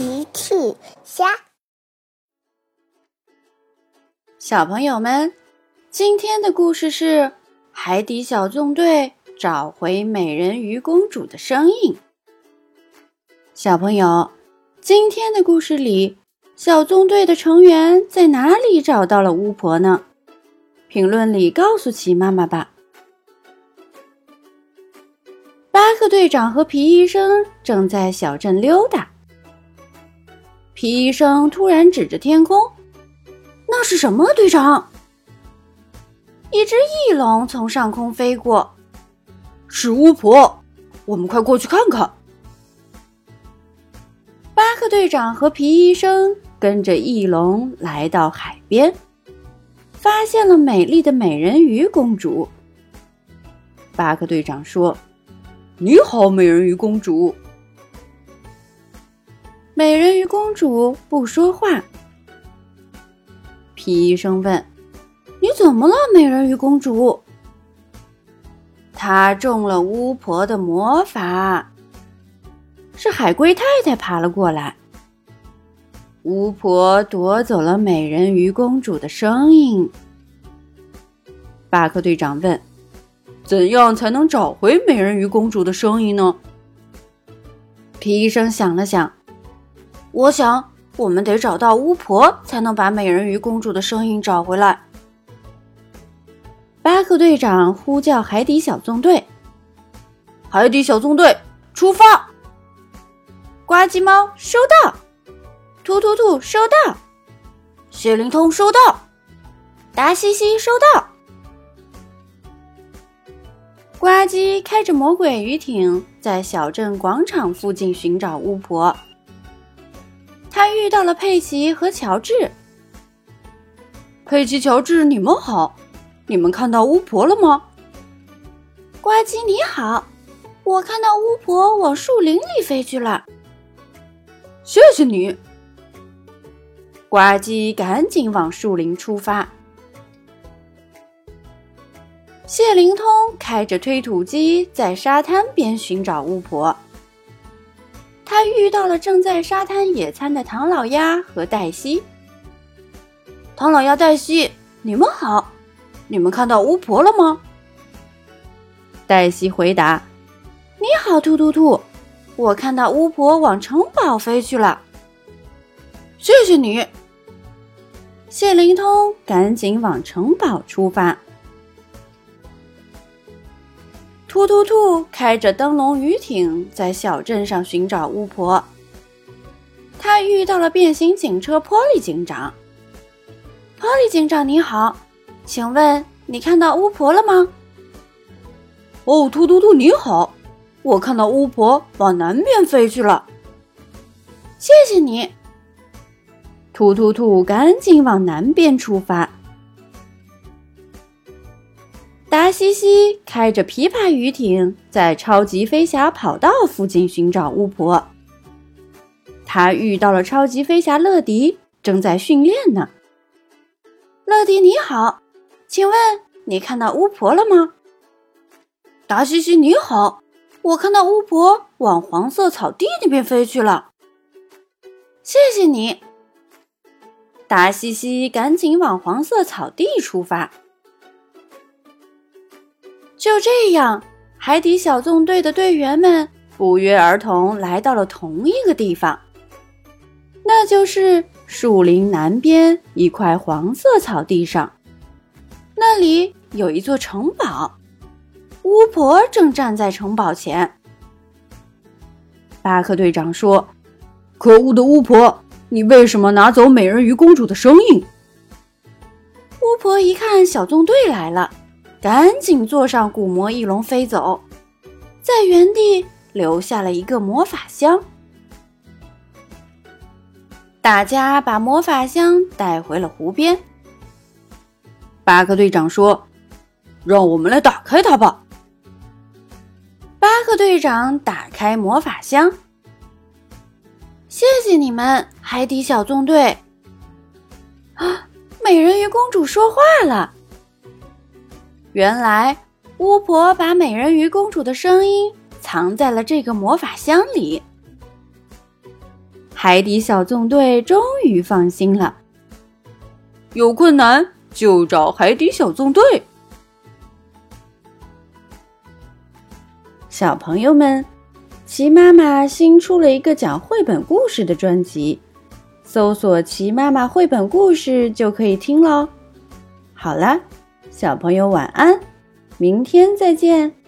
奇趣虾，小朋友们，今天的故事是《海底小纵队找回美人鱼公主的声音》。小朋友，今天的故事里，小纵队的成员在哪里找到了巫婆呢？评论里告诉奇妈妈吧。巴克队长和皮医生正在小镇溜达。皮医生突然指着天空：“那是什么，队长？”一只翼龙从上空飞过，是巫婆，我们快过去看看。巴克队长和皮医生跟着翼龙来到海边，发现了美丽的美人鱼公主。巴克队长说：“你好，美人鱼公主。”美人鱼公主不说话。皮医生问：“你怎么了，美人鱼公主？”她中了巫婆的魔法。是海龟太太爬了过来。巫婆夺走了美人鱼公主的声音。巴克队长问：“怎样才能找回美人鱼公主的声音呢？”皮医生想了想。我想，我们得找到巫婆，才能把美人鱼公主的声音找回来。巴克队长呼叫海底小纵队：“海底小纵队，出发！”呱唧猫收到，突突兔收到，雪灵通收到，达西西收到。呱唧开着魔鬼鱼艇，在小镇广场附近寻找巫婆。他遇到了佩奇和乔治。佩奇、乔治，你们好！你们看到巫婆了吗？呱唧，你好！我看到巫婆往树林里飞去了。谢谢你。呱唧赶紧往树林出发。谢灵通开着推土机在沙滩边寻找巫婆。他遇到了正在沙滩野餐的唐老鸭和黛西。唐老鸭、黛西，你们好！你们看到巫婆了吗？黛西回答：“你好，兔兔兔，我看到巫婆往城堡飞去了。”谢谢你。谢灵通赶紧往城堡出发。突突兔开着灯笼鱼艇在小镇上寻找巫婆。他遇到了变形警车波利警长。波利警长你好，请问你看到巫婆了吗？哦，突突兔你好，我看到巫婆往南边飞去了。谢谢你。突突兔赶紧往南边出发。达西西开着琵琶鱼艇在超级飞侠跑道附近寻找巫婆。他遇到了超级飞侠乐迪，正在训练呢。乐迪你好，请问你看到巫婆了吗？达西西你好，我看到巫婆往黄色草地那边飞去了。谢谢你。达西西赶紧往黄色草地出发。就这样，海底小纵队的队员们不约而同来到了同一个地方，那就是树林南边一块黄色草地上。那里有一座城堡，巫婆正站在城堡前。巴克队长说：“可恶的巫婆，你为什么拿走美人鱼公主的声音？”巫婆一看小纵队来了。赶紧坐上古魔翼龙飞走，在原地留下了一个魔法箱。大家把魔法箱带回了湖边。巴克队长说：“让我们来打开它吧。”巴克队长打开魔法箱。谢谢你们，海底小纵队。啊，美人鱼公主说话了。原来巫婆把美人鱼公主的声音藏在了这个魔法箱里。海底小纵队终于放心了。有困难就找海底小纵队。小朋友们，齐妈妈新出了一个讲绘本故事的专辑，搜索“齐妈妈绘本故事”就可以听喽。好了，小朋友晚安，明天再见。